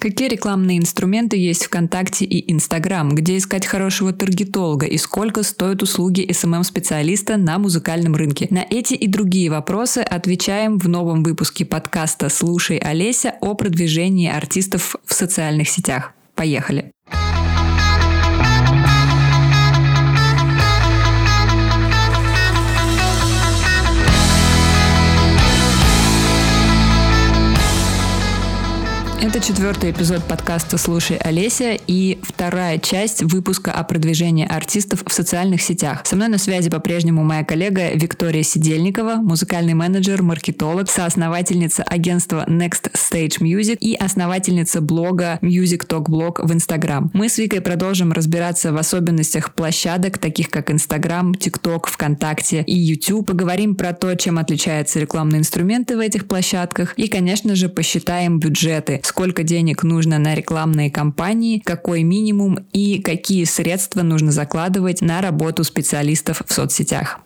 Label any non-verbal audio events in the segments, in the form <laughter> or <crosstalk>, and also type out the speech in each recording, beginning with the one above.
Какие рекламные инструменты есть ВКонтакте и Инстаграм? Где искать хорошего таргетолога? И сколько стоят услуги SMM-специалиста на музыкальном рынке? На эти и другие вопросы отвечаем в новом выпуске подкаста «Слушай, Олеся» о продвижении артистов в социальных сетях. Поехали! Это четвертый эпизод подкаста «Слушай, Олеся» и вторая часть выпуска о продвижении артистов в социальных сетях. Со мной на связи по-прежнему моя коллега Виктория Сидельникова, музыкальный менеджер, маркетолог, соосновательница агентства Next Stage Music и основательница блога Music Talk Blog в Instagram. Мы с Викой продолжим разбираться в особенностях площадок, таких как Instagram, TikTok, ВКонтакте и YouTube. Поговорим про то, чем отличаются рекламные инструменты в этих площадках и, конечно же, посчитаем бюджеты, сколько денег нужно на рекламные кампании, какой минимум и какие средства нужно закладывать на работу специалистов в соцсетях.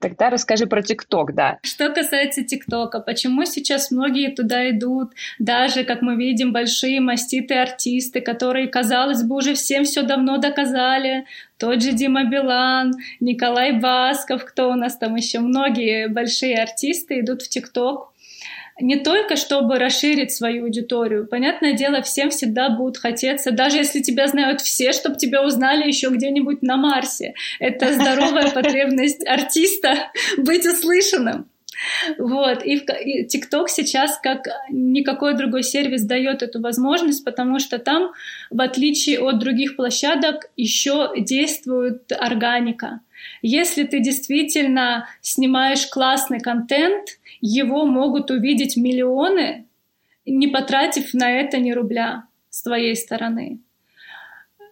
Тогда расскажи про ТикТок, да. Что касается ТикТока, почему сейчас многие туда идут, даже, как мы видим, большие маститые артисты, которые, казалось бы, уже всем все давно доказали, тот же Дима Билан, Николай Басков, кто у нас там еще, многие большие артисты идут в ТикТок, не только чтобы расширить свою аудиторию. Понятное дело, всем всегда будут хотеться, даже если тебя знают все, чтобы тебя узнали еще где-нибудь на Марсе. Это здоровая <laughs> потребность артиста быть услышанным. Вот, и ТикТок сейчас, как никакой другой сервис, дает эту возможность, потому что там, в отличие от других площадок, еще действует органика. Если ты действительно снимаешь классный контент, его могут увидеть миллионы, не потратив на это ни рубля с твоей стороны.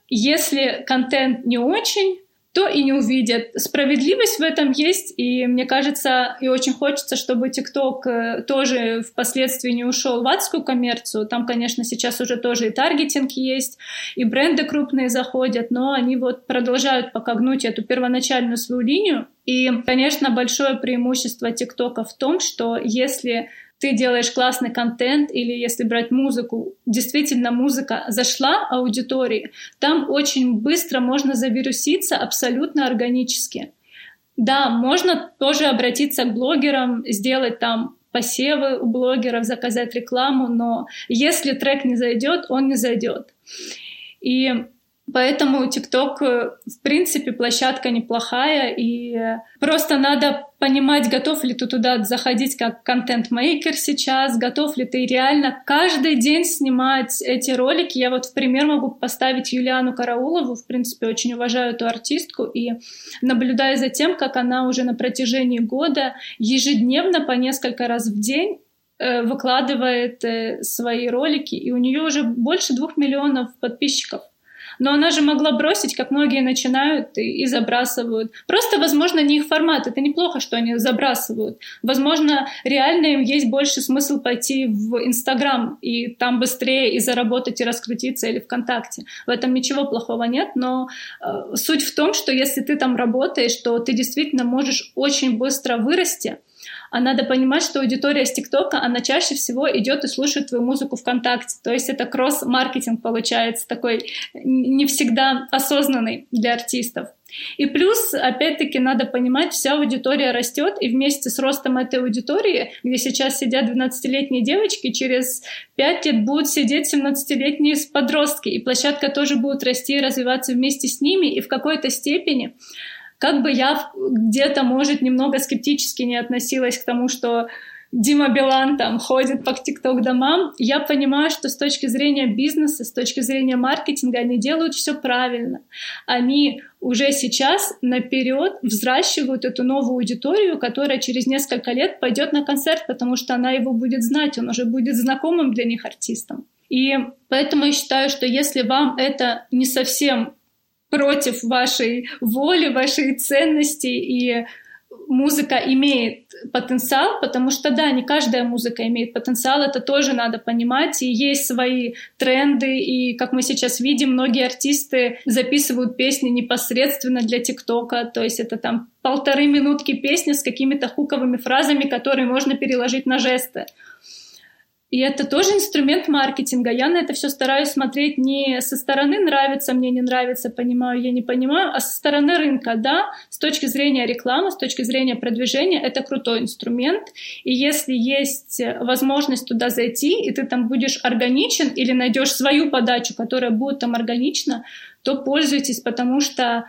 Если контент не очень, то и не увидят. Справедливость в этом есть, и мне кажется, и очень хочется, чтобы TikTok э, тоже впоследствии не ушел в адскую коммерцию. Там, конечно, сейчас уже тоже и таргетинг есть, и бренды крупные заходят, но они вот продолжают пока гнуть эту первоначальную свою линию. И, конечно, большое преимущество ТикТока в том, что если ты делаешь классный контент или если брать музыку, действительно музыка зашла аудитории, там очень быстро можно завируситься абсолютно органически. Да, можно тоже обратиться к блогерам, сделать там посевы у блогеров, заказать рекламу, но если трек не зайдет, он не зайдет. И Поэтому TikTok, э, в принципе, площадка неплохая, и просто надо понимать, готов ли ты туда заходить как контент-мейкер сейчас, готов ли ты реально каждый день снимать эти ролики. Я вот в пример могу поставить Юлиану Караулову, в принципе, очень уважаю эту артистку, и наблюдая за тем, как она уже на протяжении года ежедневно по несколько раз в день э, выкладывает э, свои ролики, и у нее уже больше двух миллионов подписчиков. Но она же могла бросить, как многие начинают и, и забрасывают. Просто, возможно, не их формат. Это неплохо, что они забрасывают. Возможно, реально им есть больше смысл пойти в Инстаграм и там быстрее и заработать, и раскрутиться, или ВКонтакте. В этом ничего плохого нет, но э, суть в том, что если ты там работаешь, то ты действительно можешь очень быстро вырасти, а надо понимать, что аудитория с ТикТока, она чаще всего идет и слушает твою музыку ВКонтакте. То есть это кросс-маркетинг получается, такой не всегда осознанный для артистов. И плюс, опять-таки, надо понимать, вся аудитория растет, и вместе с ростом этой аудитории, где сейчас сидят 12-летние девочки, через 5 лет будут сидеть 17-летние подростки, и площадка тоже будет расти и развиваться вместе с ними, и в какой-то степени как бы я где-то, может, немного скептически не относилась к тому, что Дима Билан там ходит по ТикТок домам, я понимаю, что с точки зрения бизнеса, с точки зрения маркетинга они делают все правильно. Они уже сейчас наперед взращивают эту новую аудиторию, которая через несколько лет пойдет на концерт, потому что она его будет знать, он уже будет знакомым для них артистом. И поэтому я считаю, что если вам это не совсем против вашей воли, вашей ценности и музыка имеет потенциал, потому что да, не каждая музыка имеет потенциал, это тоже надо понимать, и есть свои тренды, и как мы сейчас видим, многие артисты записывают песни непосредственно для ТикТока, то есть это там полторы минутки песни с какими-то хуковыми фразами, которые можно переложить на жесты. И это тоже инструмент маркетинга. Я на это все стараюсь смотреть не со стороны нравится, мне не нравится, понимаю, я не понимаю, а со стороны рынка. Да, с точки зрения рекламы, с точки зрения продвижения, это крутой инструмент. И если есть возможность туда зайти, и ты там будешь органичен или найдешь свою подачу, которая будет там органична, то пользуйтесь, потому что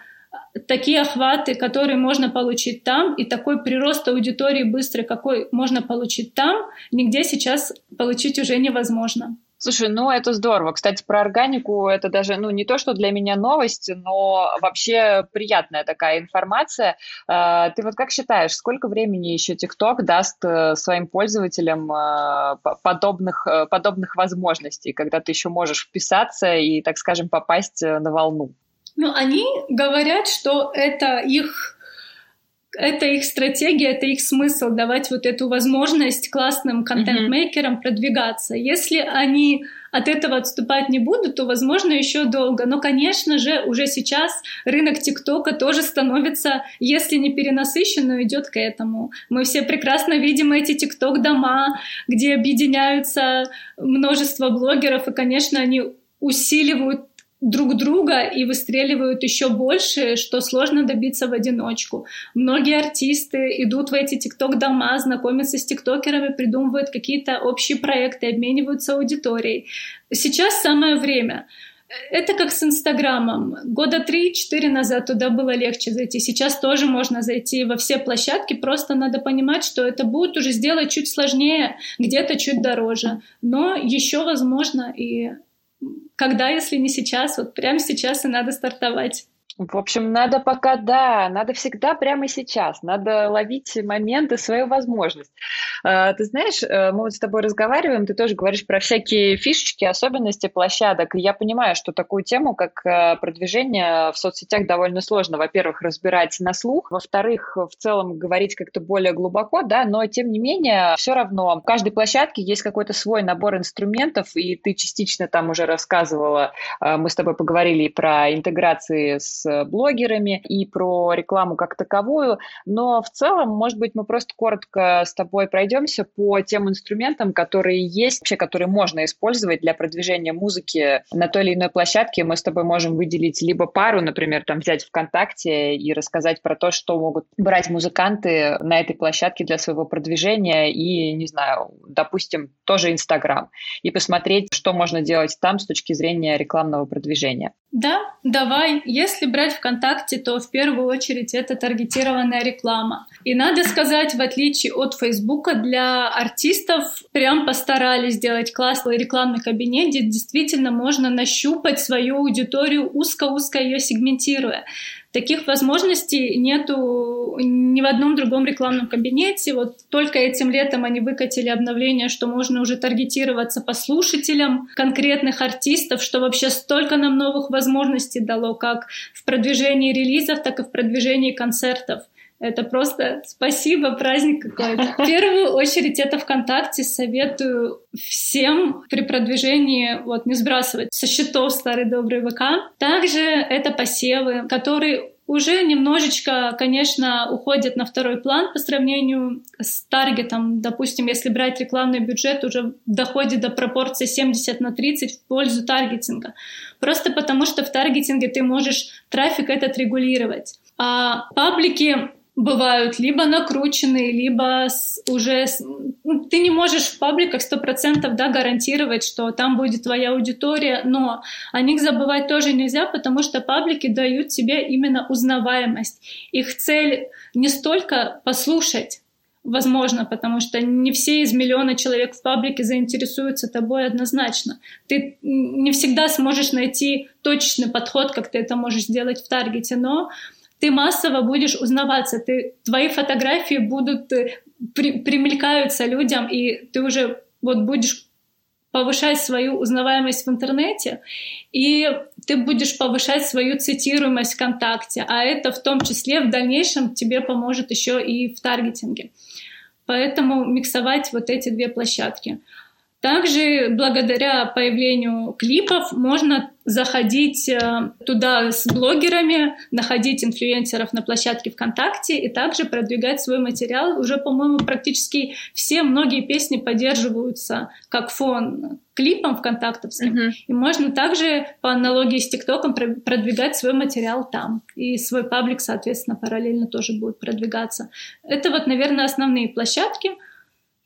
такие охваты, которые можно получить там, и такой прирост аудитории быстрый, какой можно получить там, нигде сейчас получить уже невозможно. Слушай, ну это здорово. Кстати, про органику это даже, ну не то, что для меня новость, но вообще приятная такая информация. А, ты вот как считаешь, сколько времени еще TikTok даст э, своим пользователям э, подобных, э, подобных возможностей, когда ты еще можешь вписаться и, так скажем, попасть на волну? Ну, они говорят, что это их это их стратегия, это их смысл давать вот эту возможность классным контент-мейкерам mm-hmm. продвигаться. Если они от этого отступать не будут, то, возможно, еще долго. Но, конечно же, уже сейчас рынок ТикТока тоже становится, если не перенасыщен, но идет к этому. Мы все прекрасно видим эти ТикТок-дома, где объединяются множество блогеров, и, конечно, они усиливают друг друга и выстреливают еще больше, что сложно добиться в одиночку. Многие артисты идут в эти тикток-дома, знакомятся с тиктокерами, придумывают какие-то общие проекты, обмениваются аудиторией. Сейчас самое время. Это как с Инстаграмом. Года три-четыре назад туда было легче зайти. Сейчас тоже можно зайти во все площадки. Просто надо понимать, что это будет уже сделать чуть сложнее, где-то чуть дороже. Но еще возможно, и когда, если не сейчас, вот прямо сейчас и надо стартовать. В общем, надо пока, да, надо всегда прямо сейчас, надо ловить моменты, свою возможность. А, ты знаешь, э, мы вот с тобой разговариваем, ты тоже говоришь про всякие фишечки, особенности площадок, и я понимаю, что такую тему, как э, продвижение в соцсетях, довольно сложно, во-первых, разбирать на слух, во-вторых, в целом говорить как-то более глубоко, да, но тем не менее, все равно в каждой площадке есть какой-то свой набор инструментов, и ты частично там уже рассказывала, э, мы с тобой поговорили про интеграции с блогерами и про рекламу как таковую. Но в целом, может быть, мы просто коротко с тобой пройдемся по тем инструментам, которые есть, вообще, которые можно использовать для продвижения музыки на той или иной площадке. Мы с тобой можем выделить либо пару, например, там взять ВКонтакте и рассказать про то, что могут брать музыканты на этой площадке для своего продвижения и, не знаю, допустим, тоже Инстаграм, и посмотреть, что можно делать там с точки зрения рекламного продвижения. Да, давай. Если брать ВКонтакте, то в первую очередь это таргетированная реклама. И надо сказать, в отличие от Фейсбука, для артистов прям постарались сделать классный рекламный кабинет, где действительно можно нащупать свою аудиторию, узко-узко ее сегментируя. Таких возможностей нету ни в одном другом рекламном кабинете. Вот только этим летом они выкатили обновление, что можно уже таргетироваться по слушателям конкретных артистов, что вообще столько нам новых возможностей дало, как в продвижении релизов, так и в продвижении концертов. Это просто спасибо, праздник какой-то. В первую очередь это ВКонтакте. Советую всем при продвижении вот, не сбрасывать со счетов старый добрый ВК. Также это посевы, которые уже немножечко, конечно, уходят на второй план по сравнению с таргетом. Допустим, если брать рекламный бюджет, уже доходит до пропорции 70 на 30 в пользу таргетинга. Просто потому, что в таргетинге ты можешь трафик этот регулировать. А паблики бывают либо накрученные, либо уже... Ну, ты не можешь в пабликах сто процентов да, гарантировать, что там будет твоя аудитория, но о них забывать тоже нельзя, потому что паблики дают тебе именно узнаваемость. Их цель не столько послушать, возможно, потому что не все из миллиона человек в паблике заинтересуются тобой однозначно. Ты не всегда сможешь найти точный подход, как ты это можешь сделать в таргете, но ты массово будешь узнаваться, ты, твои фотографии будут, э, при, примелькаются людям, и ты уже вот будешь повышать свою узнаваемость в интернете, и ты будешь повышать свою цитируемость ВКонтакте, а это в том числе в дальнейшем тебе поможет еще и в таргетинге. Поэтому миксовать вот эти две площадки. Также благодаря появлению клипов можно заходить э, туда с блогерами, находить инфлюенсеров на площадке ВКонтакте и также продвигать свой материал. Уже, по-моему, практически все, многие песни поддерживаются как фон клипом ВКонтактовским. Uh-huh. И можно также по аналогии с ТикТоком продвигать свой материал там. И свой паблик, соответственно, параллельно тоже будет продвигаться. Это вот, наверное, основные площадки.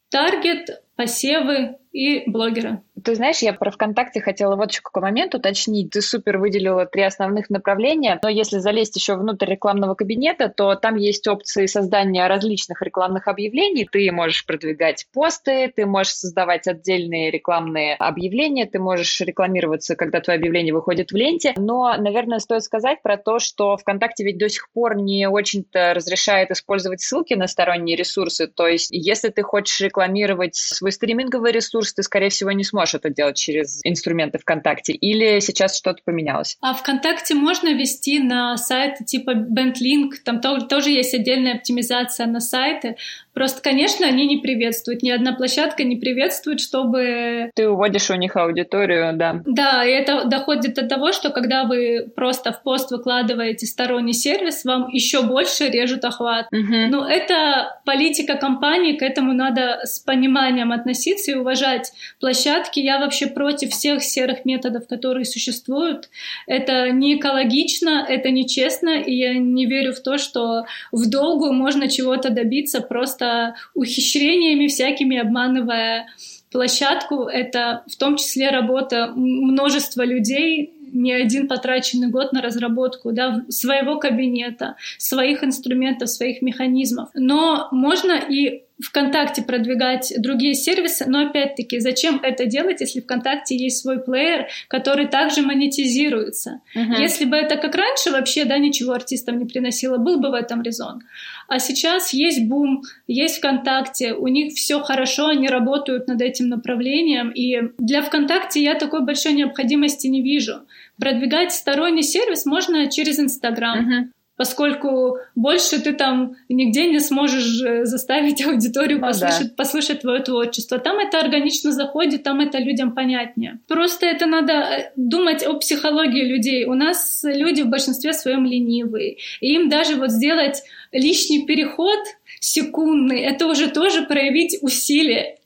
Таргет, посевы и блогеры. Ты знаешь, я про ВКонтакте хотела вот еще какой момент уточнить. Ты супер выделила три основных направления, но если залезть еще внутрь рекламного кабинета, то там есть опции создания различных рекламных объявлений. Ты можешь продвигать посты, ты можешь создавать отдельные рекламные объявления, ты можешь рекламироваться, когда твое объявление выходит в ленте. Но, наверное, стоит сказать про то, что ВКонтакте ведь до сих пор не очень-то разрешает использовать ссылки на сторонние ресурсы. То есть, если ты хочешь рекламировать свой стриминговый ресурс, ты, скорее всего, не сможешь это делать через инструменты ВКонтакте. Или сейчас что-то поменялось? А ВКонтакте можно вести на сайты типа BandLink, там тоже есть отдельная оптимизация на сайты, Просто, конечно, они не приветствуют. Ни одна площадка не приветствует, чтобы... Ты уводишь у них аудиторию, да. Да, и это доходит до того, что когда вы просто в пост выкладываете сторонний сервис, вам еще больше режут охват. Угу. Ну, это политика компании, к этому надо с пониманием относиться и уважать площадки. Я вообще против всех серых методов, которые существуют. Это не экологично, это нечестно, и я не верю в то, что в долгу можно чего-то добиться просто просто ухищрениями всякими обманывая площадку. Это в том числе работа множества людей, не один потраченный год на разработку да, своего кабинета, своих инструментов, своих механизмов. Но можно и ВКонтакте продвигать другие сервисы, но опять-таки, зачем это делать, если ВКонтакте есть свой плеер, который также монетизируется? Uh-huh. Если бы это как раньше вообще, да, ничего артистам не приносило, был бы в этом резон. А сейчас есть бум, есть ВКонтакте, у них все хорошо, они работают над этим направлением, и для ВКонтакте я такой большой необходимости не вижу. Продвигать сторонний сервис можно через Инстаграм. Uh-huh поскольку больше ты там нигде не сможешь э, заставить <laughs> аудиторию ну, послушать, да. послушать твое творчество. Там это органично заходит, там это людям понятнее. Просто это надо э, думать о психологии людей. У нас люди в большинстве своем ленивые. И им даже вот сделать лишний переход секундный, это уже тоже проявить усилие.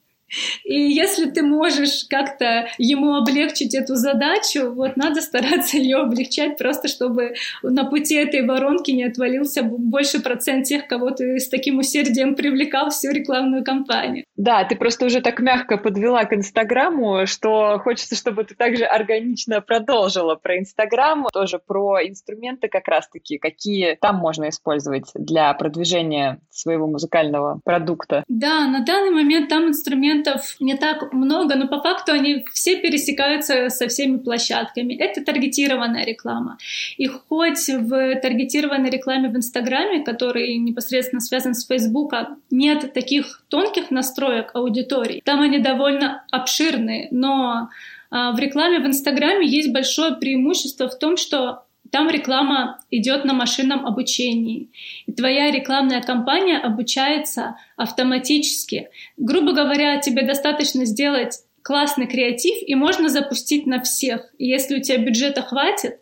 И если ты можешь как-то ему облегчить эту задачу, вот надо стараться ее облегчать, просто чтобы на пути этой воронки не отвалился больше процент тех, кого ты с таким усердием привлекал всю рекламную кампанию. Да, ты просто уже так мягко подвела к Инстаграму, что хочется, чтобы ты также органично продолжила про Инстаграм, тоже про инструменты как раз-таки, какие там можно использовать для продвижения своего музыкального продукта. Да, на данный момент там инструменты инструментов не так много, но по факту они все пересекаются со всеми площадками. Это таргетированная реклама. И хоть в таргетированной рекламе в Инстаграме, который непосредственно связан с Фейсбуком, нет таких тонких настроек аудитории. Там они довольно обширные, но а, в рекламе в Инстаграме есть большое преимущество в том, что там реклама идет на машинном обучении. И твоя рекламная кампания обучается автоматически. Грубо говоря, тебе достаточно сделать классный креатив, и можно запустить на всех. И если у тебя бюджета хватит,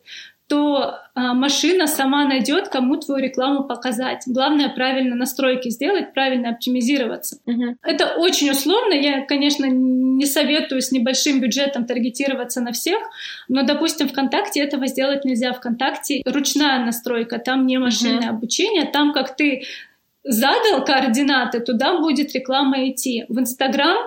то а, машина сама найдет, кому твою рекламу показать. Главное правильно настройки сделать, правильно оптимизироваться. Uh-huh. Это очень условно. Я, конечно, не советую с небольшим бюджетом таргетироваться на всех, но, допустим, ВКонтакте этого сделать нельзя. ВКонтакте ручная настройка, там не машинное uh-huh. обучение, там как ты задал координаты, туда будет реклама идти. В Инстаграм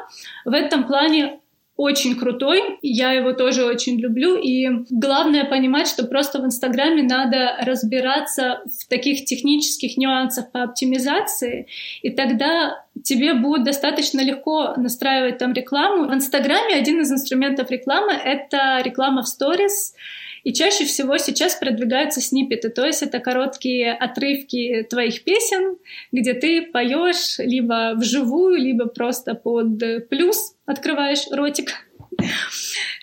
в этом плане очень крутой, я его тоже очень люблю, и главное понимать, что просто в Инстаграме надо разбираться в таких технических нюансах по оптимизации, и тогда тебе будет достаточно легко настраивать там рекламу. В Инстаграме один из инструментов рекламы — это реклама в сторис, и чаще всего сейчас продвигаются сниппеты, то есть это короткие отрывки твоих песен, где ты поешь либо вживую, либо просто под плюс открываешь ротик <laughs>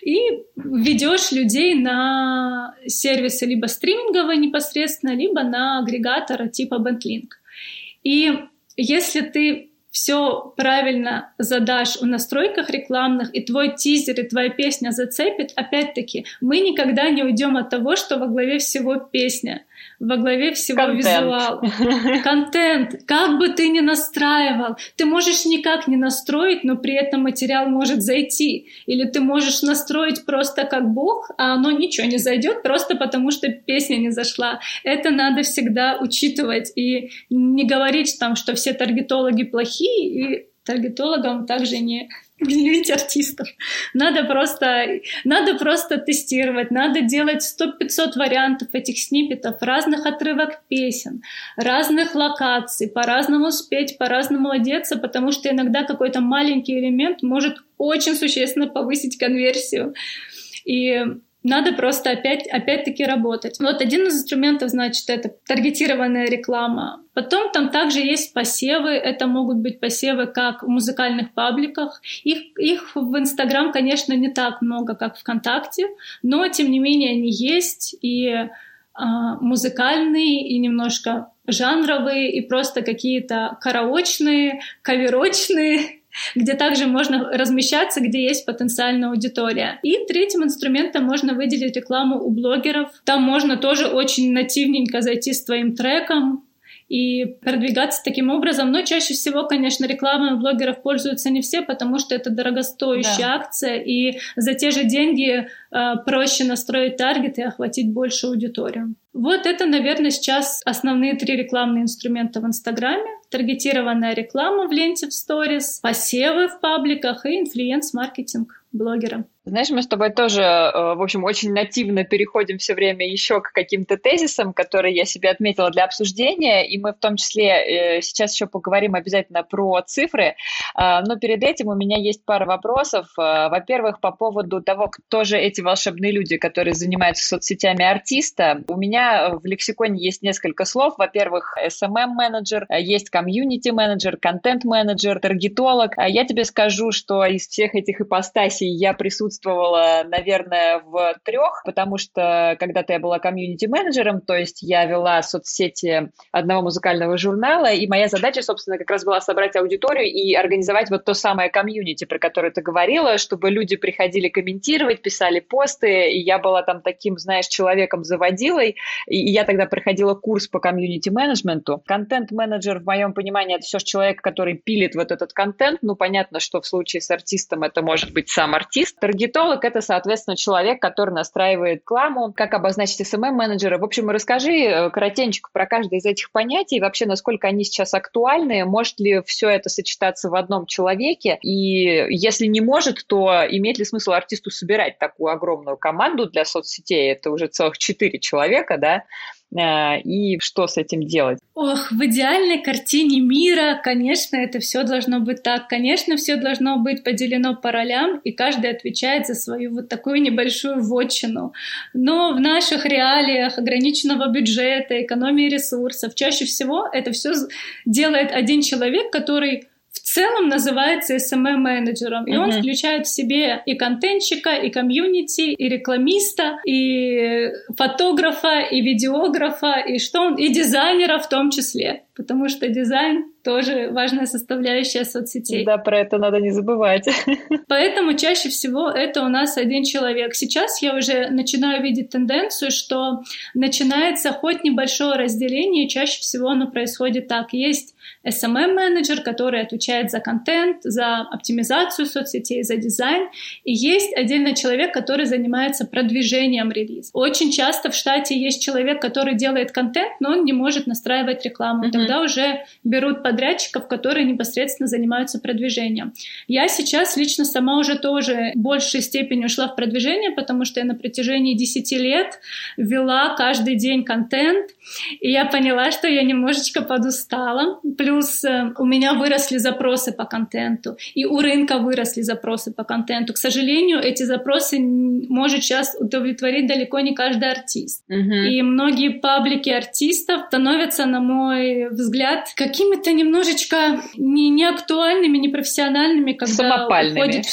И ведешь людей на сервисы либо стриминговые непосредственно, либо на агрегатора типа BandLink. И если ты все правильно задашь в настройках рекламных, и твой тизер, и твоя песня зацепит, опять-таки, мы никогда не уйдем от того, что во главе всего песня во главе всего Контент. визуал. Контент. Как бы ты ни настраивал, ты можешь никак не настроить, но при этом материал может зайти. Или ты можешь настроить просто как бог, а оно ничего не зайдет, просто потому что песня не зашла. Это надо всегда учитывать и не говорить там, что все таргетологи плохие, и таргетологам также не <laughs> гневить артистов. Надо просто, надо просто тестировать, надо делать 100-500 вариантов этих сниппетов, разных отрывок песен, разных локаций, по-разному спеть, по-разному одеться, потому что иногда какой-то маленький элемент может очень существенно повысить конверсию. И надо просто опять, опять-таки работать. Вот один из инструментов, значит, это таргетированная реклама. Потом там также есть посевы. Это могут быть посевы как в музыкальных пабликах. Их, их в Инстаграм, конечно, не так много, как ВКонтакте, но тем не менее они есть. И а, музыкальные, и немножко жанровые, и просто какие-то караочные, каверочные где также можно размещаться, где есть потенциальная аудитория. И третьим инструментом можно выделить рекламу у блогеров. Там можно тоже очень нативненько зайти с твоим треком, и продвигаться таким образом. Но чаще всего, конечно, рекламой блогеров пользуются не все, потому что это дорогостоящая да. акция, и за те же деньги э, проще настроить таргет и охватить большую аудиторию. Вот это, наверное, сейчас основные три рекламные инструмента в Инстаграме. Таргетированная реклама в ленте в сторис, посевы в пабликах и инфлюенс-маркетинг блогера. Знаешь, мы с тобой тоже, э, в общем, очень нативно переходим все время еще к каким-то тезисам, которые я себе отметила для обсуждения, и мы в том числе э, сейчас еще поговорим обязательно про цифры, а, но перед этим у меня есть пара вопросов. Э, во-первых, по поводу того, кто же эти волшебные люди, которые занимаются соцсетями артиста. У меня в лексиконе есть несколько слов. Во-первых, SMM-менеджер, есть комьюнити-менеджер, контент-менеджер, таргетолог. Я тебе скажу, что из всех этих ипостасей я присутствую присутствовала, наверное, в трех, потому что когда-то я была комьюнити-менеджером, то есть я вела соцсети одного музыкального журнала, и моя задача, собственно, как раз была собрать аудиторию и организовать вот то самое комьюнити, про которое ты говорила, чтобы люди приходили комментировать, писали посты, и я была там таким, знаешь, человеком-заводилой, и я тогда проходила курс по комьюнити-менеджменту. Контент-менеджер, в моем понимании, это все же человек, который пилит вот этот контент, ну, понятно, что в случае с артистом это может быть сам артист. Таргет Таргетолог – это, соответственно, человек, который настраивает рекламу, как обозначить SMM-менеджера. В общем, расскажи э, коротенько про каждое из этих понятий, вообще, насколько они сейчас актуальны, может ли все это сочетаться в одном человеке, и если не может, то имеет ли смысл артисту собирать такую огромную команду для соцсетей, это уже целых четыре человека, да, и что с этим делать? Ох, в идеальной картине мира, конечно, это все должно быть так. Конечно, все должно быть поделено по ролям, и каждый отвечает за свою вот такую небольшую вотчину. Но в наших реалиях ограниченного бюджета, экономии ресурсов, чаще всего это все делает один человек, который целом называется SMM-менеджером. И uh-huh. он включает в себе и контентщика, и комьюнити, и рекламиста, и фотографа, и видеографа, и что он, и дизайнера в том числе. Потому что дизайн тоже важная составляющая соцсетей. Да, про это надо не забывать. <laughs> Поэтому чаще всего это у нас один человек. Сейчас я уже начинаю видеть тенденцию, что начинается хоть небольшое разделение, чаще всего оно происходит так. Есть SMM-менеджер, который отвечает за контент, за оптимизацию соцсетей, за дизайн. И есть отдельно человек, который занимается продвижением релиза. Очень часто в штате есть человек, который делает контент, но он не может настраивать рекламу. Mm-hmm. Тогда уже берут подрядчиков, которые непосредственно занимаются продвижением. Я сейчас лично сама уже тоже в большей степени ушла в продвижение, потому что я на протяжении 10 лет вела каждый день контент, и я поняла, что я немножечко подустала, плюс э, у меня выросли запросы по контенту, и у рынка выросли запросы по контенту. К сожалению, эти запросы может сейчас удовлетворить далеко не каждый артист. Uh-huh. И многие паблики артистов становятся, на мой взгляд, какими-то немножечко не неактуальными, непрофессиональными, когда самопальными. уходит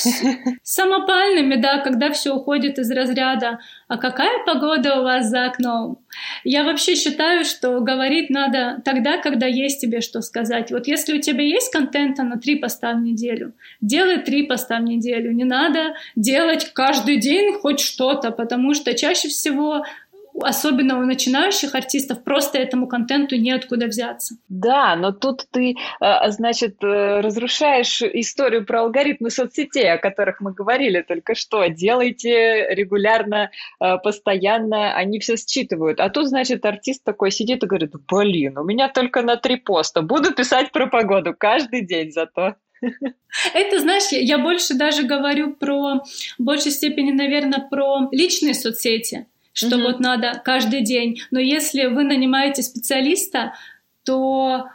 самопальными, да, когда все уходит из разряда «А какая погода у вас за окном?» Я вообще считаю, что говорить надо тогда, когда есть тебе что сказать. Вот если у тебя есть контента на три поста в неделю, делай три поста в неделю. Не надо делать каждый день хоть что-то, потому что чаще всего особенно у начинающих артистов, просто этому контенту неоткуда взяться. Да, но тут ты, э, значит, э, разрушаешь историю про алгоритмы соцсетей, о которых мы говорили только что. Делайте регулярно, э, постоянно, они все считывают. А тут, значит, артист такой сидит и говорит, блин, у меня только на три поста, буду писать про погоду каждый день зато. Это, знаешь, я больше даже говорю про, в большей степени, наверное, про личные соцсети что mm-hmm. вот надо каждый день. Но если вы нанимаете специалиста, то,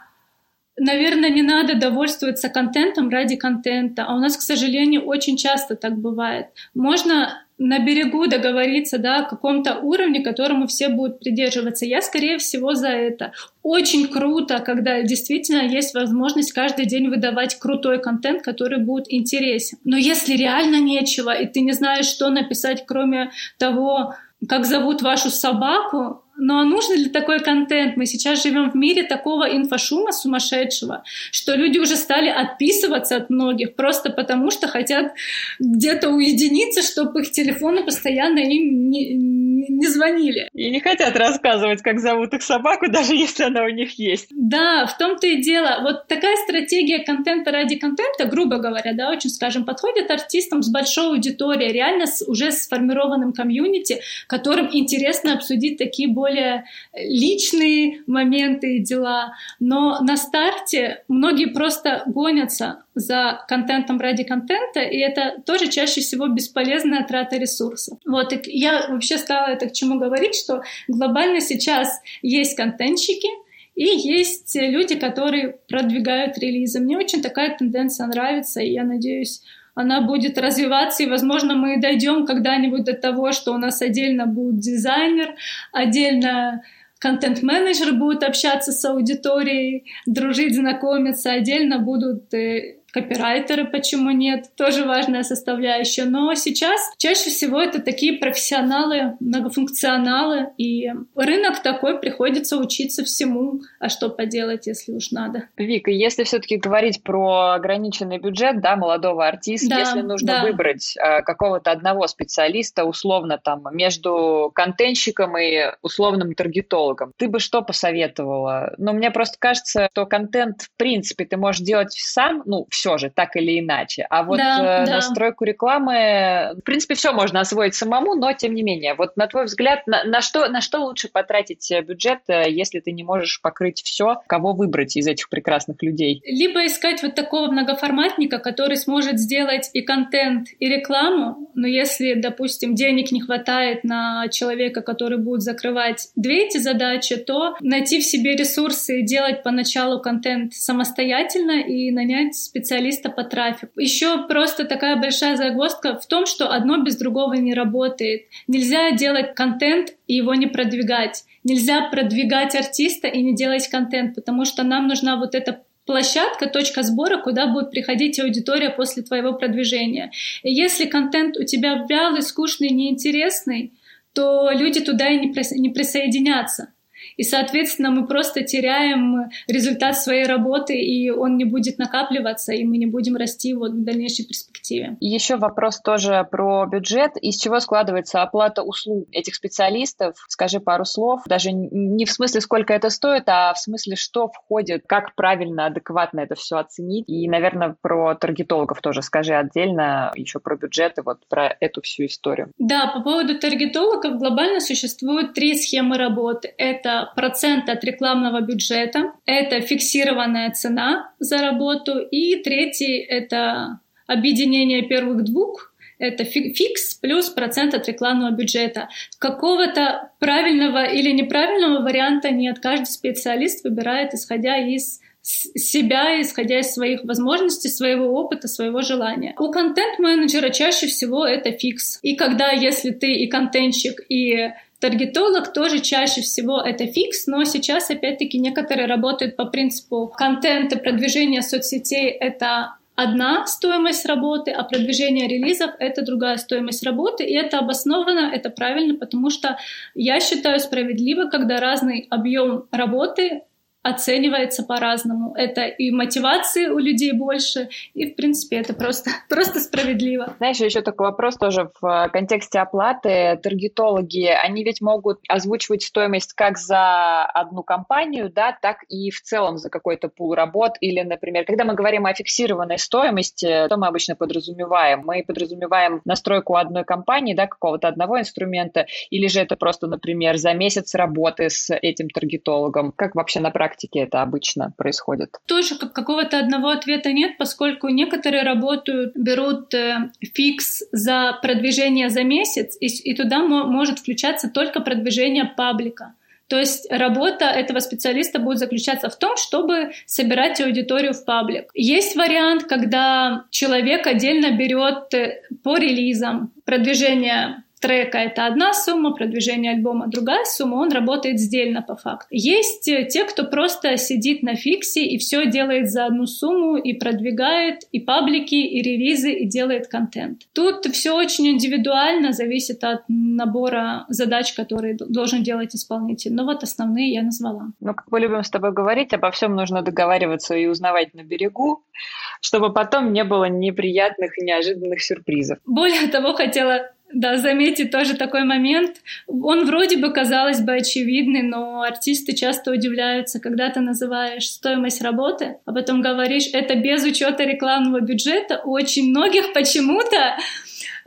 наверное, не надо довольствоваться контентом ради контента. А у нас, к сожалению, очень часто так бывает. Можно на берегу договориться да, о каком-то уровне, которому все будут придерживаться. Я, скорее всего, за это. Очень круто, когда действительно есть возможность каждый день выдавать крутой контент, который будет интересен. Но если реально нечего, и ты не знаешь, что написать, кроме того, как зовут вашу собаку, но нужно ли такой контент? Мы сейчас живем в мире такого инфошума сумасшедшего, что люди уже стали отписываться от многих просто потому, что хотят где-то уединиться, чтобы их телефоны постоянно им не, не звонили. И не хотят рассказывать, как зовут их собаку, <laughs> даже если она у них есть. Да, в том-то и дело. Вот такая стратегия контента ради контента, грубо говоря, да, очень, скажем, подходит артистам с большой аудиторией, реально с уже сформированным комьюнити, которым интересно обсудить такие более более личные моменты и дела. Но на старте многие просто гонятся за контентом ради контента, и это тоже чаще всего бесполезная трата ресурсов. Вот, и я вообще стала это к чему говорить, что глобально сейчас есть контентщики, и есть люди, которые продвигают релизы. Мне очень такая тенденция нравится, и я надеюсь, она будет развиваться, и, возможно, мы дойдем когда-нибудь до того, что у нас отдельно будет дизайнер, отдельно контент-менеджер будет общаться с аудиторией, дружить, знакомиться, отдельно будут э, копирайтеры, почему нет, тоже важная составляющая. Но сейчас чаще всего это такие профессионалы, многофункционалы, и рынок такой, приходится учиться всему, а что поделать, если уж надо. Вика, если все-таки говорить про ограниченный бюджет, да, молодого артиста, да, если нужно да. выбрать э, какого-то одного специалиста, условно там, между контентщиком и условным таргетологом, ты бы что посоветовала? Ну, мне просто кажется, что контент, в принципе, ты можешь делать сам, ну, все же, так или иначе. А вот да, э, да. настройку рекламы, в принципе, все можно освоить самому, но тем не менее. Вот на твой взгляд, на, на, что, на что лучше потратить э, бюджет, э, если ты не можешь покрыть все, кого выбрать из этих прекрасных людей? Либо искать вот такого многоформатника, который сможет сделать и контент, и рекламу, но если, допустим, денег не хватает на человека, который будет закрывать две эти задачи, то найти в себе ресурсы и делать поначалу контент самостоятельно и нанять специалиста специалиста по трафику. Еще просто такая большая загвоздка в том, что одно без другого не работает. Нельзя делать контент и его не продвигать. Нельзя продвигать артиста и не делать контент, потому что нам нужна вот эта площадка, точка сбора, куда будет приходить аудитория после твоего продвижения. И если контент у тебя вялый, скучный, неинтересный, то люди туда и не присоединятся. И, соответственно, мы просто теряем результат своей работы, и он не будет накапливаться, и мы не будем расти вот в дальнейшей перспективе. Еще вопрос тоже про бюджет. Из чего складывается оплата услуг этих специалистов? Скажи пару слов. Даже не в смысле, сколько это стоит, а в смысле, что входит, как правильно, адекватно это все оценить. И, наверное, про таргетологов тоже скажи отдельно, еще про бюджеты, вот про эту всю историю. Да, по поводу таргетологов глобально существуют три схемы работы. Это процент от рекламного бюджета, это фиксированная цена за работу, и третий — это объединение первых двух, это фикс плюс процент от рекламного бюджета. Какого-то правильного или неправильного варианта нет. Каждый специалист выбирает, исходя из себя, исходя из своих возможностей, своего опыта, своего желания. У контент-менеджера чаще всего это фикс. И когда, если ты и контентщик, и Таргетолог тоже чаще всего это фикс, но сейчас опять-таки некоторые работают по принципу контента, продвижения соцсетей — это одна стоимость работы, а продвижение релизов — это другая стоимость работы. И это обосновано, это правильно, потому что я считаю справедливо, когда разный объем работы оценивается по-разному. Это и мотивации у людей больше, и, в принципе, это просто, <laughs> просто справедливо. Знаешь, еще такой вопрос тоже в контексте оплаты. Таргетологи, они ведь могут озвучивать стоимость как за одну компанию, да, так и в целом за какой-то пул работ. Или, например, когда мы говорим о фиксированной стоимости, то мы обычно подразумеваем? Мы подразумеваем настройку одной компании, да, какого-то одного инструмента, или же это просто, например, за месяц работы с этим таргетологом? Как вообще на практике практике это обычно происходит? Тоже какого-то одного ответа нет, поскольку некоторые работают, берут э, фикс за продвижение за месяц, и, и туда может включаться только продвижение паблика. То есть работа этого специалиста будет заключаться в том, чтобы собирать аудиторию в паблик. Есть вариант, когда человек отдельно берет э, по релизам продвижение трека это одна сумма, продвижение альбома другая сумма, он работает сдельно по факту. Есть э, те, кто просто сидит на фиксе и все делает за одну сумму и продвигает и паблики, и релизы, и делает контент. Тут все очень индивидуально, зависит от набора задач, которые должен делать исполнитель. Но вот основные я назвала. Ну, как мы любим с тобой говорить, обо всем нужно договариваться и узнавать на берегу, чтобы потом не было неприятных и неожиданных сюрпризов. Более того, хотела да, заметить тоже такой момент. Он вроде бы, казалось бы, очевидный, но артисты часто удивляются, когда ты называешь стоимость работы, а потом говоришь, это без учета рекламного бюджета. У очень многих почему-то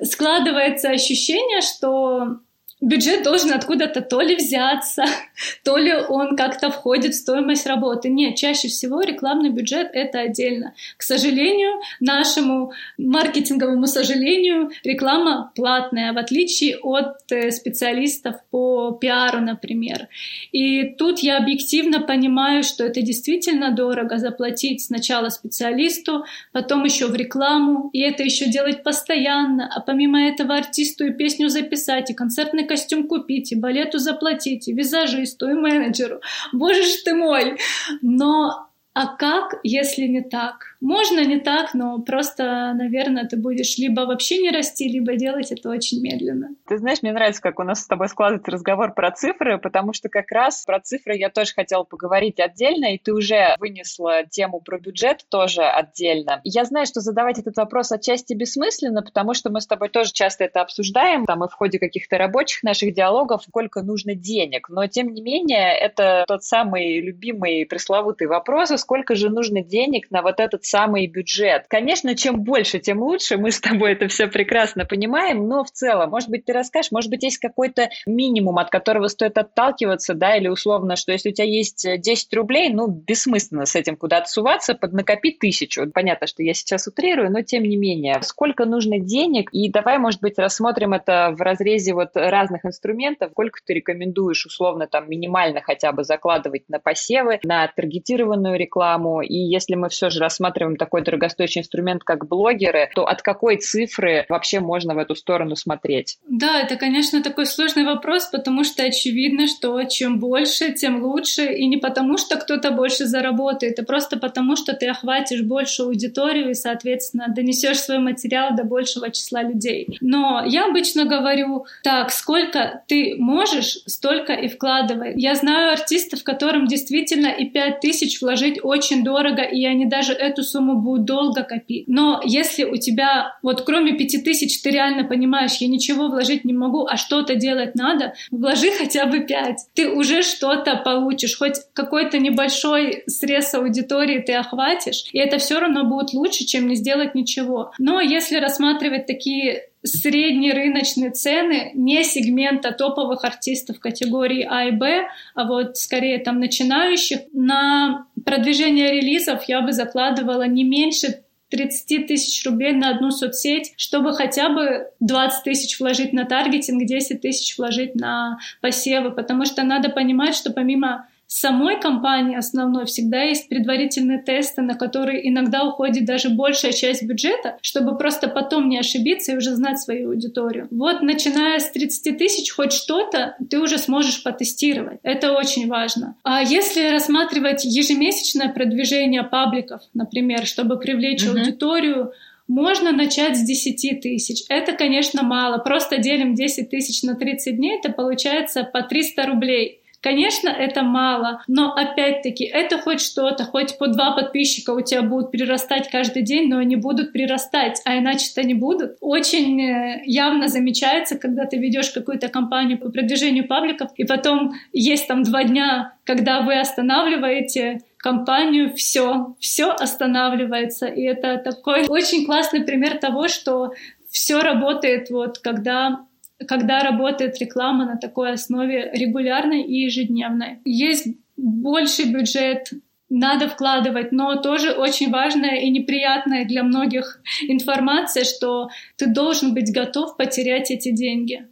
складывается ощущение, что бюджет должен откуда-то то ли взяться, <laughs> то ли он как-то входит в стоимость работы. Нет, чаще всего рекламный бюджет — это отдельно. К сожалению, нашему маркетинговому сожалению, реклама платная, в отличие от э, специалистов по пиару, например. И тут я объективно понимаю, что это действительно дорого заплатить сначала специалисту, потом еще в рекламу, и это еще делать постоянно, а помимо этого артисту и песню записать, и концертный костюм купить, и балету заплатить, и визажисту, и менеджеру. Боже ж ты мой! Но а как, если не так? Можно не так, но просто, наверное, ты будешь либо вообще не расти, либо делать это очень медленно. Ты знаешь, мне нравится, как у нас с тобой складывается разговор про цифры, потому что как раз про цифры я тоже хотела поговорить отдельно, и ты уже вынесла тему про бюджет тоже отдельно. Я знаю, что задавать этот вопрос отчасти бессмысленно, потому что мы с тобой тоже часто это обсуждаем, там и в ходе каких-то рабочих наших диалогов, сколько нужно денег. Но, тем не менее, это тот самый любимый пресловутый вопрос, сколько же нужно денег на вот этот самый бюджет. Конечно, чем больше, тем лучше, мы с тобой это все прекрасно понимаем, но в целом, может быть, ты расскажешь, может быть, есть какой-то минимум, от которого стоит отталкиваться, да, или условно, что если у тебя есть 10 рублей, ну, бессмысленно с этим куда-то суваться, поднакопить тысячу. Понятно, что я сейчас утрирую, но тем не менее, сколько нужно денег, и давай, может быть, рассмотрим это в разрезе вот разных инструментов, сколько ты рекомендуешь условно там минимально хотя бы закладывать на посевы, на таргетированную рекламу, и если мы все же рассматриваем рассматриваем такой дорогостоящий инструмент, как блогеры, то от какой цифры вообще можно в эту сторону смотреть? Да, это, конечно, такой сложный вопрос, потому что очевидно, что чем больше, тем лучше. И не потому, что кто-то больше заработает, а просто потому, что ты охватишь большую аудиторию и, соответственно, донесешь свой материал до большего числа людей. Но я обычно говорю, так, сколько ты можешь, столько и вкладывай. Я знаю артистов, которым действительно и 5 тысяч вложить очень дорого, и они даже эту сумму будут долго копить. Но если у тебя, вот кроме пяти тысяч, ты реально понимаешь, я ничего вложить не могу, а что-то делать надо, вложи хотя бы пять. Ты уже что-то получишь, хоть какой-то небольшой срез аудитории ты охватишь, и это все равно будет лучше, чем не сделать ничего. Но если рассматривать такие средние рыночные цены не сегмента топовых артистов категории А и Б, а вот скорее там начинающих. На продвижение релизов я бы закладывала не меньше 30 тысяч рублей на одну соцсеть, чтобы хотя бы 20 тысяч вложить на таргетинг, 10 тысяч вложить на посевы, потому что надо понимать, что помимо самой компании основной всегда есть предварительные тесты, на которые иногда уходит даже большая часть бюджета, чтобы просто потом не ошибиться и уже знать свою аудиторию. Вот начиная с 30 тысяч хоть что-то ты уже сможешь потестировать. Это очень важно. А если рассматривать ежемесячное продвижение пабликов, например, чтобы привлечь uh-huh. аудиторию, можно начать с 10 тысяч. Это, конечно, мало. Просто делим 10 тысяч на 30 дней, это получается по 300 рублей. Конечно, это мало, но опять-таки это хоть что-то, хоть по два подписчика у тебя будут прирастать каждый день, но они будут прирастать, а иначе-то не будут. Очень э, явно замечается, когда ты ведешь какую-то кампанию по продвижению пабликов, и потом есть там два дня, когда вы останавливаете компанию, все, все останавливается. И это такой очень классный пример того, что все работает вот когда когда работает реклама на такой основе регулярной и ежедневной. Есть больший бюджет, надо вкладывать, но тоже очень важная и неприятная для многих информация, что ты должен быть готов потерять эти деньги.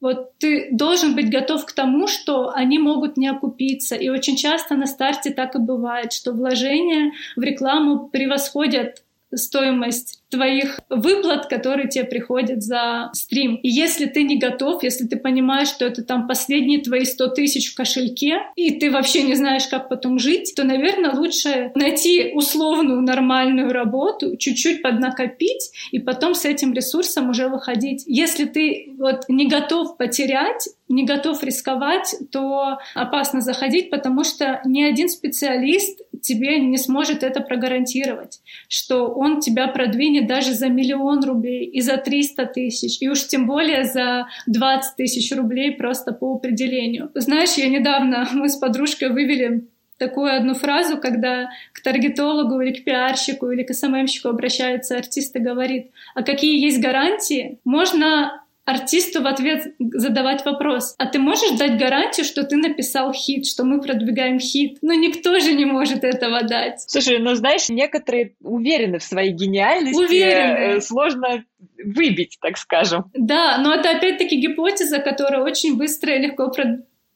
Вот ты должен быть готов к тому, что они могут не окупиться. И очень часто на старте так и бывает, что вложения в рекламу превосходят стоимость твоих выплат, которые тебе приходят за стрим. И если ты не готов, если ты понимаешь, что это там последние твои 100 тысяч в кошельке, и ты вообще не знаешь, как потом жить, то, наверное, лучше найти условную нормальную работу, чуть-чуть поднакопить, и потом с этим ресурсом уже выходить. Если ты вот не готов потерять, не готов рисковать, то опасно заходить, потому что ни один специалист тебе не сможет это прогарантировать, что он тебя продвинет даже за миллион рублей и за 300 тысяч, и уж тем более за 20 тысяч рублей просто по определению. Знаешь, я недавно, <laughs> мы с подружкой вывели такую одну фразу, когда к таргетологу или к пиарщику или к СММщику обращается артист и говорит, а какие есть гарантии? Можно артисту в ответ задавать вопрос, а ты можешь дать гарантию, что ты написал хит, что мы продвигаем хит? Но никто же не может этого дать. Слушай, ну знаешь, некоторые уверены в своей гениальности. Уверены. Э, сложно выбить, так скажем. Да, но это опять-таки гипотеза, которая очень быстро и легко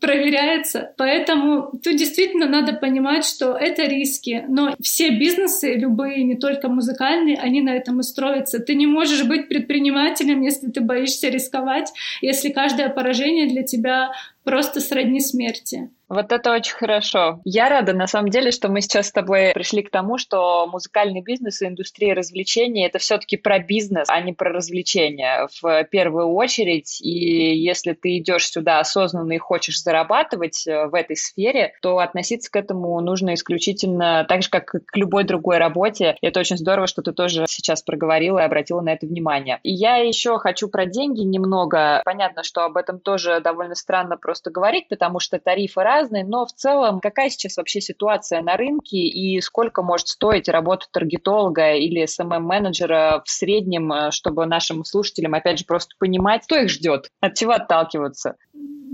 проверяется. Поэтому тут действительно надо понимать, что это риски. Но все бизнесы, любые, не только музыкальные, они на этом и строятся. Ты не можешь быть предпринимателем, если ты боишься рисковать, если каждое поражение для тебя просто сродни смерти. Вот это очень хорошо. Я рада, на самом деле, что мы сейчас с тобой пришли к тому, что музыкальный бизнес и индустрия развлечений — это все-таки про бизнес, а не про развлечения в первую очередь. И если ты идешь сюда осознанно и хочешь зарабатывать э, в этой сфере, то относиться к этому нужно исключительно так же, как к любой другой работе. И это очень здорово, что ты тоже сейчас проговорила и обратила на это внимание. И я еще хочу про деньги немного. Понятно, что об этом тоже довольно странно просто говорить, потому что тарифы разные, но в целом какая сейчас вообще ситуация на рынке и сколько может стоить работа таргетолога или SMM-менеджера в среднем, э, чтобы нашим слушателям, опять же, просто понимать, что их ждет, от чего отталкиваться?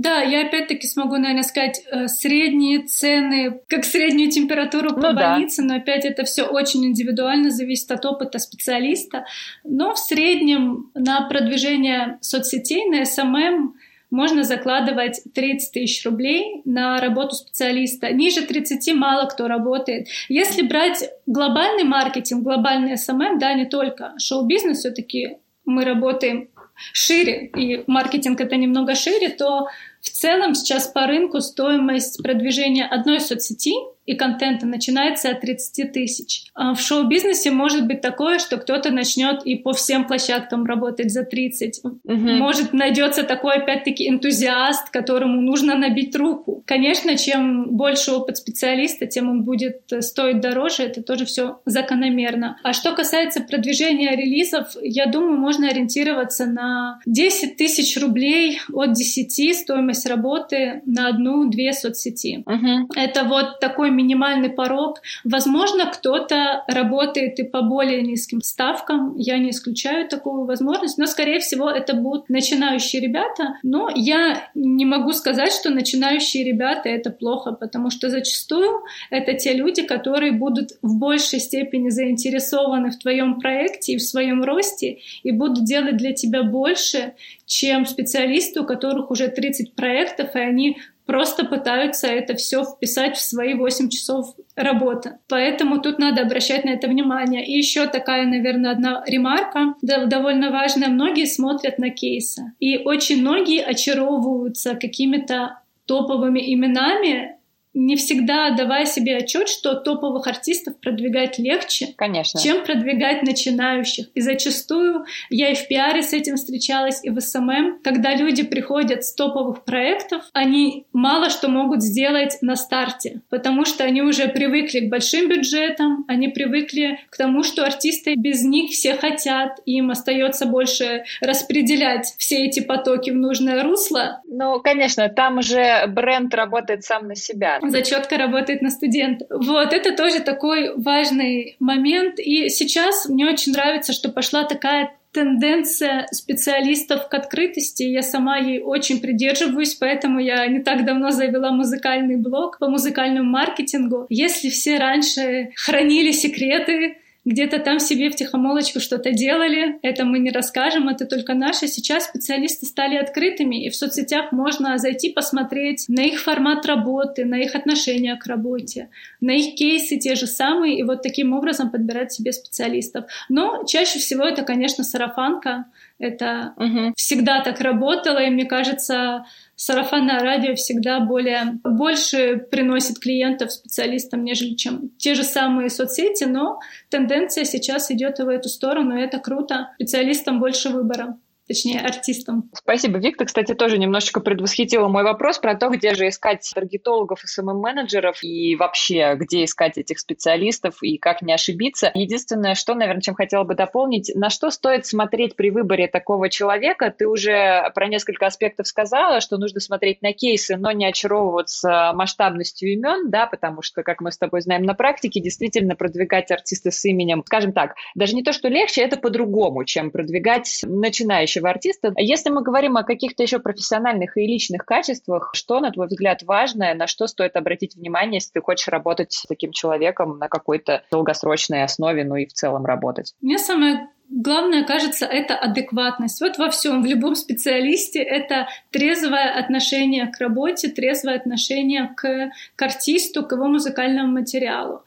Да, я опять-таки смогу, наверное, сказать э, средние цены, как среднюю температуру по ну, больнице, да. но опять это все очень индивидуально, зависит от опыта специалиста. Но в среднем на продвижение соцсетей, на SMM можно закладывать 30 тысяч рублей на работу специалиста. Ниже 30 мало кто работает. Если брать глобальный маркетинг, глобальный SMM, да, не только шоу-бизнес, все-таки мы работаем шире, и маркетинг это немного шире, то в целом сейчас по рынку стоимость продвижения одной соцсети и контента начинается от 30 тысяч. А в шоу-бизнесе может быть такое, что кто-то начнет и по всем площадкам работать за 30. Угу. Может найдется такой опять-таки энтузиаст, которому нужно набить руку. Конечно, чем больше опыт специалиста, тем он будет стоить дороже. Это тоже все закономерно. А что касается продвижения релизов, я думаю, можно ориентироваться на 10 тысяч рублей от 10 стоимость работы на одну-две соцсети. Угу. Это вот такой минимальный порог. Возможно, кто-то работает и по более низким ставкам. Я не исключаю такую возможность, но, скорее всего, это будут начинающие ребята. Но я не могу сказать, что начинающие ребята — это плохо, потому что зачастую это те люди, которые будут в большей степени заинтересованы в твоем проекте и в своем росте и будут делать для тебя больше, чем специалисты, у которых уже 30 проектов, и они просто пытаются это все вписать в свои 8 часов работы. Поэтому тут надо обращать на это внимание. И еще такая, наверное, одна ремарка, довольно важная. Многие смотрят на кейсы. И очень многие очаровываются какими-то топовыми именами, не всегда давая себе отчет, что топовых артистов продвигать легче, Конечно. чем продвигать начинающих. И зачастую я и в пиаре с этим встречалась, и в СММ, когда люди приходят с топовых проектов, они мало что могут сделать на старте, потому что они уже привыкли к большим бюджетам, они привыкли к тому, что артисты без них все хотят, им остается больше распределять все эти потоки в нужное русло. Ну, конечно, там уже бренд работает сам на себя зачетка работает на студента. Вот, это тоже такой важный момент. И сейчас мне очень нравится, что пошла такая тенденция специалистов к открытости. Я сама ей очень придерживаюсь, поэтому я не так давно завела музыкальный блог по музыкальному маркетингу. Если все раньше хранили секреты, где-то там себе в тихомолочку что-то делали. Это мы не расскажем, это только наши. Сейчас специалисты стали открытыми, и в соцсетях можно зайти посмотреть на их формат работы, на их отношение к работе, на их кейсы те же самые, и вот таким образом подбирать себе специалистов. Но чаще всего это, конечно, сарафанка. Это угу. всегда так работало, и мне кажется, сарафанное радио всегда более, больше приносит клиентов специалистам, нежели чем те же самые соцсети, но тенденция сейчас идет в эту сторону, и это круто. Специалистам больше выбора точнее, артистам. Спасибо, Вик. Кстати, тоже немножечко предвосхитила мой вопрос про то, где же искать таргетологов и СММ-менеджеров, и вообще, где искать этих специалистов, и как не ошибиться. Единственное, что, наверное, чем хотела бы дополнить, на что стоит смотреть при выборе такого человека? Ты уже про несколько аспектов сказала, что нужно смотреть на кейсы, но не очаровываться масштабностью имен, да, потому что, как мы с тобой знаем на практике, действительно продвигать артиста с именем, скажем так, даже не то, что легче, это по-другому, чем продвигать начинающих начинающего артиста. Если мы говорим о каких-то еще профессиональных и личных качествах, что, на твой взгляд, важное, на что стоит обратить внимание, если ты хочешь работать с таким человеком на какой-то долгосрочной основе, ну и в целом работать? Мне самое главное, кажется, это адекватность. Вот во всем, в любом специалисте это трезвое отношение к работе, трезвое отношение к, к артисту, к его музыкальному материалу.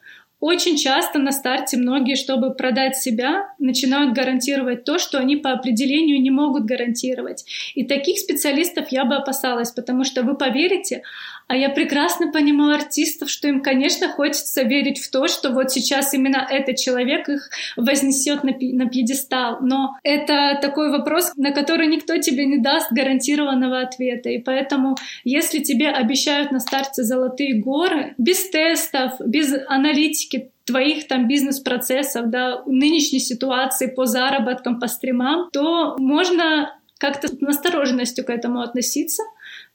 Очень часто на старте многие, чтобы продать себя, начинают гарантировать то, что они по определению не могут гарантировать. И таких специалистов я бы опасалась, потому что вы поверите, а я прекрасно понимаю артистов, что им, конечно, хочется верить в то, что вот сейчас именно этот человек их вознесет на, на пьедестал. Но это такой вопрос, на который никто тебе не даст гарантированного ответа. И поэтому, если тебе обещают на старте золотые горы, без тестов, без аналитики, твоих там бизнес-процессов, да, нынешней ситуации по заработкам, по стримам, то можно как-то с настороженностью к этому относиться,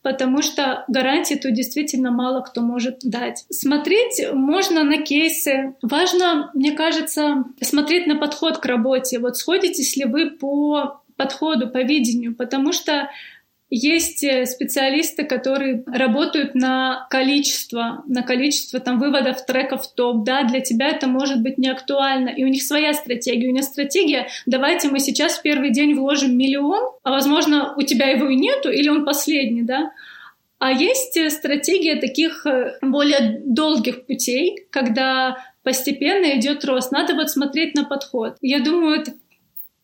потому что гарантии тут действительно мало кто может дать. Смотреть можно на кейсы. Важно, мне кажется, смотреть на подход к работе. Вот сходитесь ли вы по подходу, по видению, потому что есть э, специалисты, которые работают на количество, на количество там выводов треков в топ. Да, для тебя это может быть не актуально. И у них своя стратегия. У них стратегия, давайте мы сейчас в первый день вложим миллион, а возможно у тебя его и нету, или он последний, да. А есть э, стратегия таких э, более долгих путей, когда постепенно идет рост. Надо вот смотреть на подход. Я думаю, это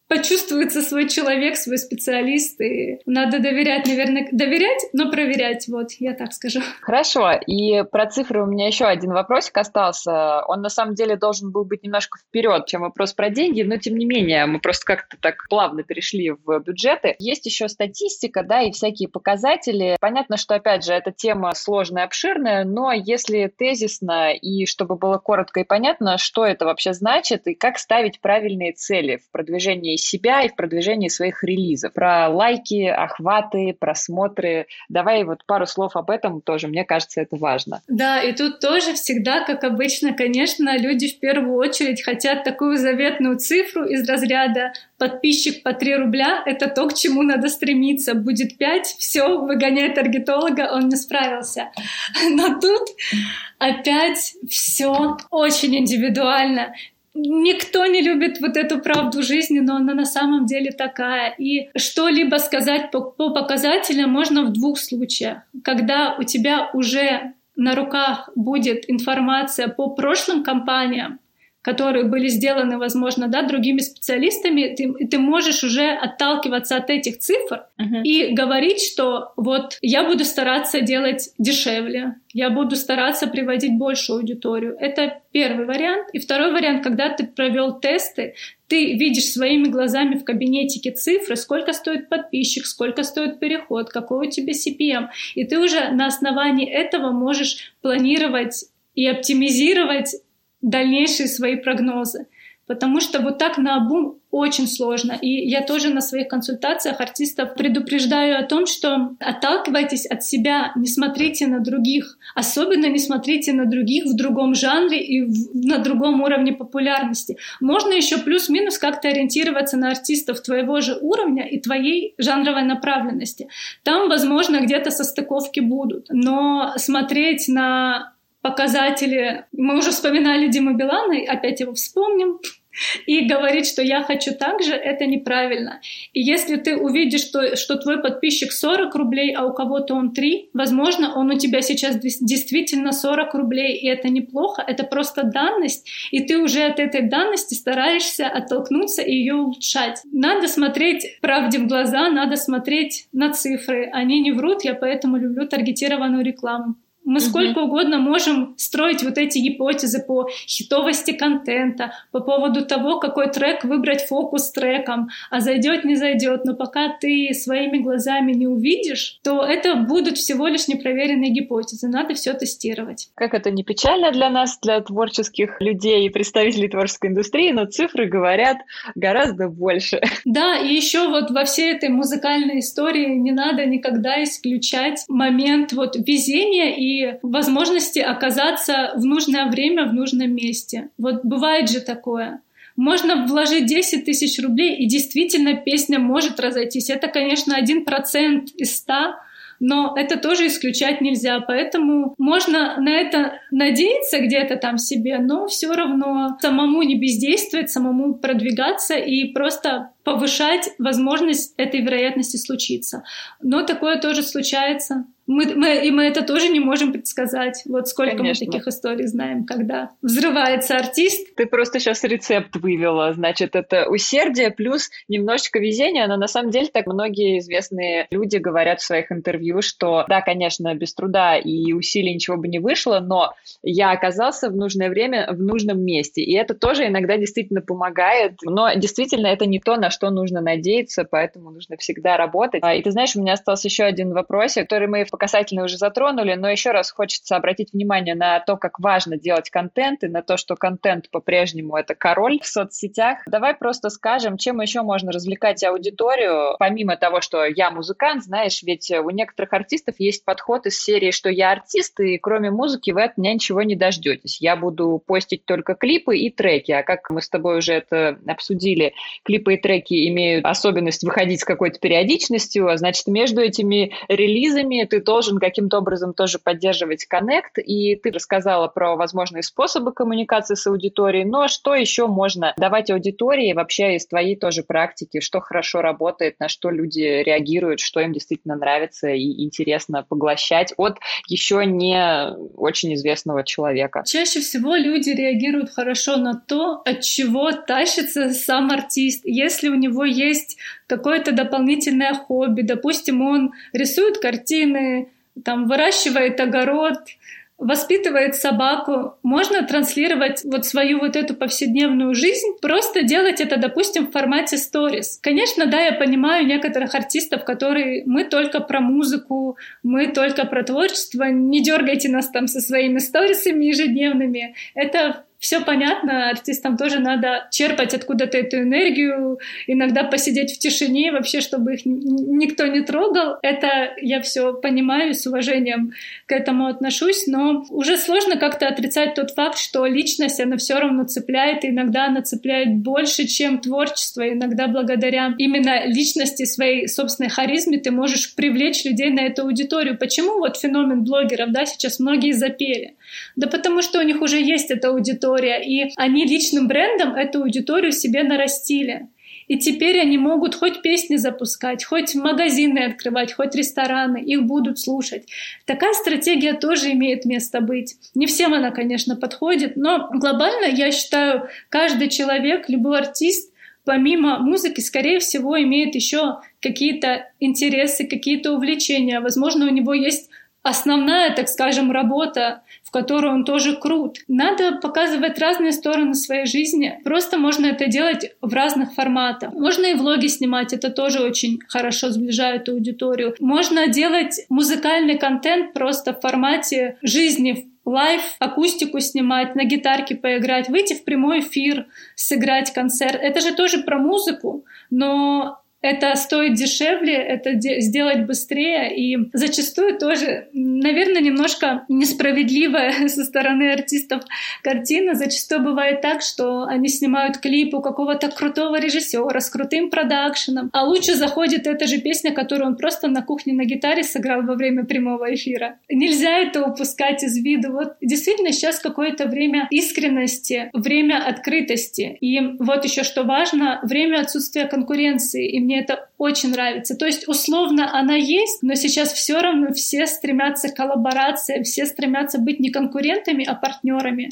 почувствуется свой человек, свой специалист, и надо доверять, наверное, доверять, но проверять, вот, я так скажу. Хорошо, и про цифры у меня еще один вопросик остался. Он на самом деле должен был быть немножко вперед, чем вопрос про деньги, но тем не менее, мы просто как-то так плавно перешли в бюджеты. Есть еще статистика, да, и всякие показатели. Понятно, что, опять же, эта тема сложная, обширная, но если тезисно и чтобы было коротко и понятно, что это вообще значит и как ставить правильные цели в продвижении себя и в продвижении своих релизов. Про лайки, охваты, просмотры. Давай вот пару слов об этом тоже. Мне кажется, это важно. Да, и тут тоже всегда, как обычно, конечно, люди в первую очередь хотят такую заветную цифру из разряда подписчик по 3 рубля — это то, к чему надо стремиться. Будет 5, все, выгоняй таргетолога, он не справился. Но тут опять все очень индивидуально Никто не любит вот эту правду жизни, но она на самом деле такая. И что-либо сказать по, по показателям можно в двух случаях. Когда у тебя уже на руках будет информация по прошлым компаниям, которые были сделаны, возможно, да, другими специалистами, ты, ты можешь уже отталкиваться от этих цифр uh-huh. и говорить, что вот я буду стараться делать дешевле, я буду стараться приводить большую аудиторию. Это первый вариант. И второй вариант, когда ты провел тесты, ты видишь своими глазами в кабинетике цифры, сколько стоит подписчик, сколько стоит переход, какой у тебя CPM. И ты уже на основании этого можешь планировать и оптимизировать дальнейшие свои прогнозы. Потому что вот так на обум очень сложно. И я тоже на своих консультациях артистов предупреждаю о том, что отталкивайтесь от себя, не смотрите на других. Особенно не смотрите на других в другом жанре и в, на другом уровне популярности. Можно еще плюс-минус как-то ориентироваться на артистов твоего же уровня и твоей жанровой направленности. Там, возможно, где-то состыковки будут. Но смотреть на показатели. Мы уже вспоминали Диму Билана, опять его вспомним. И говорить, что я хочу так же, это неправильно. И если ты увидишь, что, что твой подписчик 40 рублей, а у кого-то он 3, возможно, он у тебя сейчас действительно 40 рублей, и это неплохо, это просто данность, и ты уже от этой данности стараешься оттолкнуться и ее улучшать. Надо смотреть правде в глаза, надо смотреть на цифры. Они не врут, я поэтому люблю таргетированную рекламу. Мы сколько угодно можем строить вот эти гипотезы по хитовости контента, по поводу того, какой трек выбрать фокус треком, а зайдет, не зайдет. Но пока ты своими глазами не увидишь, то это будут всего лишь непроверенные гипотезы. Надо все тестировать. Как это не печально для нас, для творческих людей и представителей творческой индустрии, но цифры говорят гораздо больше. <laughs> Да, и еще вот во всей этой музыкальной истории не надо никогда исключать момент вот везения и возможности оказаться в нужное время в нужном месте. Вот бывает же такое. Можно вложить 10 тысяч рублей, и действительно песня может разойтись. Это, конечно, один процент из ста, но это тоже исключать нельзя, поэтому можно на это надеяться где-то там себе, но все равно самому не бездействовать, самому продвигаться и просто повышать возможность этой вероятности случиться. Но такое тоже случается. Мы, мы, и мы это тоже не можем предсказать. Вот сколько Конечно. мы таких историй знаем, когда взрывается артист. Ты просто сейчас рецепт вывела. Значит, это усердие плюс немножечко везения. Но на самом деле так многие известные люди говорят в своих интервью, что да, конечно, без труда и усилий ничего бы не вышло, но я оказался в нужное время в нужном месте. И это тоже иногда действительно помогает. Но действительно это не то, на что нужно надеяться, поэтому нужно всегда работать. А, и ты знаешь, у меня остался еще один вопрос, который мы по касательно уже затронули, но еще раз хочется обратить внимание на то, как важно делать контент и на то, что контент по-прежнему это король в соцсетях. Давай просто скажем, чем еще можно развлекать аудиторию, помимо того, что я музыкант, знаешь, ведь у некоторых артистов есть подход из серии, что я артист, и кроме музыки вы от меня ничего не дождетесь. Я буду постить только клипы и треки, а как мы с тобой уже это обсудили, клипы и треки имеют особенность выходить с какой-то периодичностью, а значит, между этими релизами ты должен каким-то образом тоже поддерживать коннект, и ты рассказала про возможные способы коммуникации с аудиторией, но что еще можно давать аудитории вообще из твоей тоже практики, что хорошо работает, на что люди реагируют, что им действительно нравится и интересно поглощать от еще не очень известного человека? Чаще всего люди реагируют хорошо на то, от чего тащится сам артист. Если у него есть какое-то дополнительное хобби, допустим, он рисует картины, там выращивает огород, воспитывает собаку, можно транслировать вот свою вот эту повседневную жизнь, просто делать это, допустим, в формате сторис. Конечно, да, я понимаю некоторых артистов, которые мы только про музыку, мы только про творчество, не дергайте нас там со своими сторисами ежедневными. Это все понятно, артистам тоже надо черпать откуда-то эту энергию, иногда посидеть в тишине, вообще, чтобы их никто не трогал. Это я все понимаю, с уважением к этому отношусь, но уже сложно как-то отрицать тот факт, что личность, она все равно цепляет, и иногда она цепляет больше, чем творчество. Иногда благодаря именно личности, своей собственной харизме ты можешь привлечь людей на эту аудиторию. Почему вот феномен блогеров, да, сейчас многие запели? Да потому что у них уже есть эта аудитория, и они личным брендом эту аудиторию себе нарастили. И теперь они могут хоть песни запускать, хоть магазины открывать, хоть рестораны, их будут слушать. Такая стратегия тоже имеет место быть. Не всем она, конечно, подходит, но глобально я считаю, каждый человек, любой артист помимо музыки, скорее всего, имеет еще какие-то интересы, какие-то увлечения. Возможно, у него есть основная, так скажем, работа, которой он тоже крут. Надо показывать разные стороны своей жизни. Просто можно это делать в разных форматах. Можно и влоги снимать, это тоже очень хорошо сближает аудиторию. Можно делать музыкальный контент просто в формате жизни, live, акустику снимать, на гитарке поиграть, выйти в прямой эфир, сыграть концерт. Это же тоже про музыку, но это стоит дешевле, это сделать быстрее, и зачастую тоже, наверное, немножко несправедливая <laughs> со стороны артистов картина. Зачастую бывает так, что они снимают клип у какого-то крутого режиссера с крутым продакшеном, а лучше заходит эта же песня, которую он просто на кухне на гитаре сыграл во время прямого эфира. Нельзя это упускать из виду. Вот действительно сейчас какое-то время искренности, время открытости. И вот еще что важно, время отсутствия конкуренции. Мне это очень нравится. То есть условно она есть, но сейчас все равно все стремятся к коллаборации, все стремятся быть не конкурентами, а партнерами.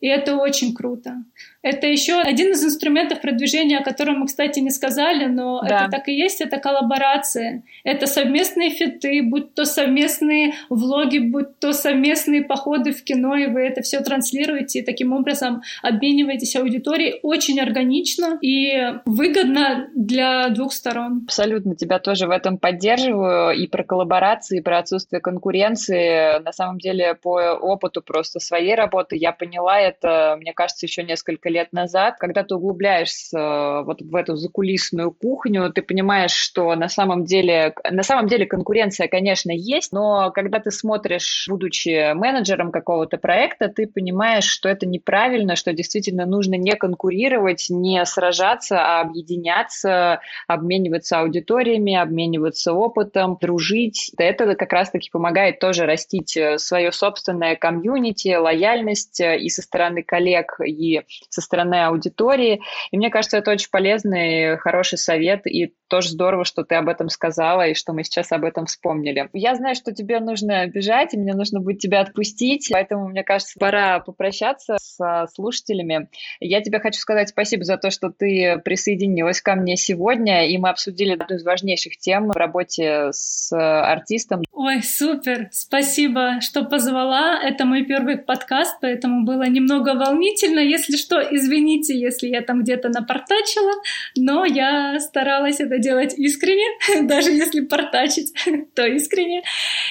И это очень круто. Это еще один из инструментов продвижения, о котором мы, кстати, не сказали, но да. это так и есть, это коллаборация. Это совместные фиты, будь то совместные влоги, будь то совместные походы в кино, и вы это все транслируете, и таким образом обмениваетесь аудиторией очень органично и выгодно для двух сторон. Абсолютно тебя тоже в этом поддерживаю. И про коллаборации, и про отсутствие конкуренции. На самом деле, по опыту просто своей работы я поняла это, мне кажется, еще несколько лет лет назад, когда ты углубляешься э, вот в эту закулисную кухню, ты понимаешь, что на самом деле, на самом деле конкуренция, конечно, есть, но когда ты смотришь, будучи менеджером какого-то проекта, ты понимаешь, что это неправильно, что действительно нужно не конкурировать, не сражаться, а объединяться, обмениваться аудиториями, обмениваться опытом, дружить. Это как раз-таки помогает тоже растить э, свое собственное комьюнити, лояльность э, и со стороны коллег, и со стороны аудитории. И мне кажется, это очень полезный, хороший совет, и тоже здорово, что ты об этом сказала, и что мы сейчас об этом вспомнили. Я знаю, что тебе нужно бежать, и мне нужно будет тебя отпустить, поэтому, мне кажется, пора попрощаться с слушателями. Я тебе хочу сказать спасибо за то, что ты присоединилась ко мне сегодня, и мы обсудили одну из важнейших тем в работе с артистом. Ой, супер! Спасибо, что позвала. Это мой первый подкаст, поэтому было немного волнительно. Если что, извините, если я там где-то напортачила, но я старалась это делать искренне, <laughs> даже если портачить, <laughs> то искренне.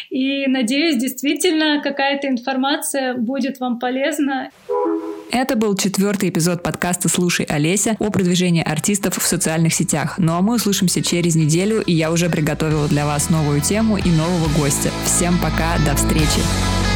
И надеюсь, действительно, какая-то информация будет вам полезна. Это был четвертый эпизод подкаста «Слушай, Олеся» о продвижении артистов в социальных сетях. Ну а мы услышимся через неделю, и я уже приготовила для вас новую тему и нового гостя. Всем пока, до встречи!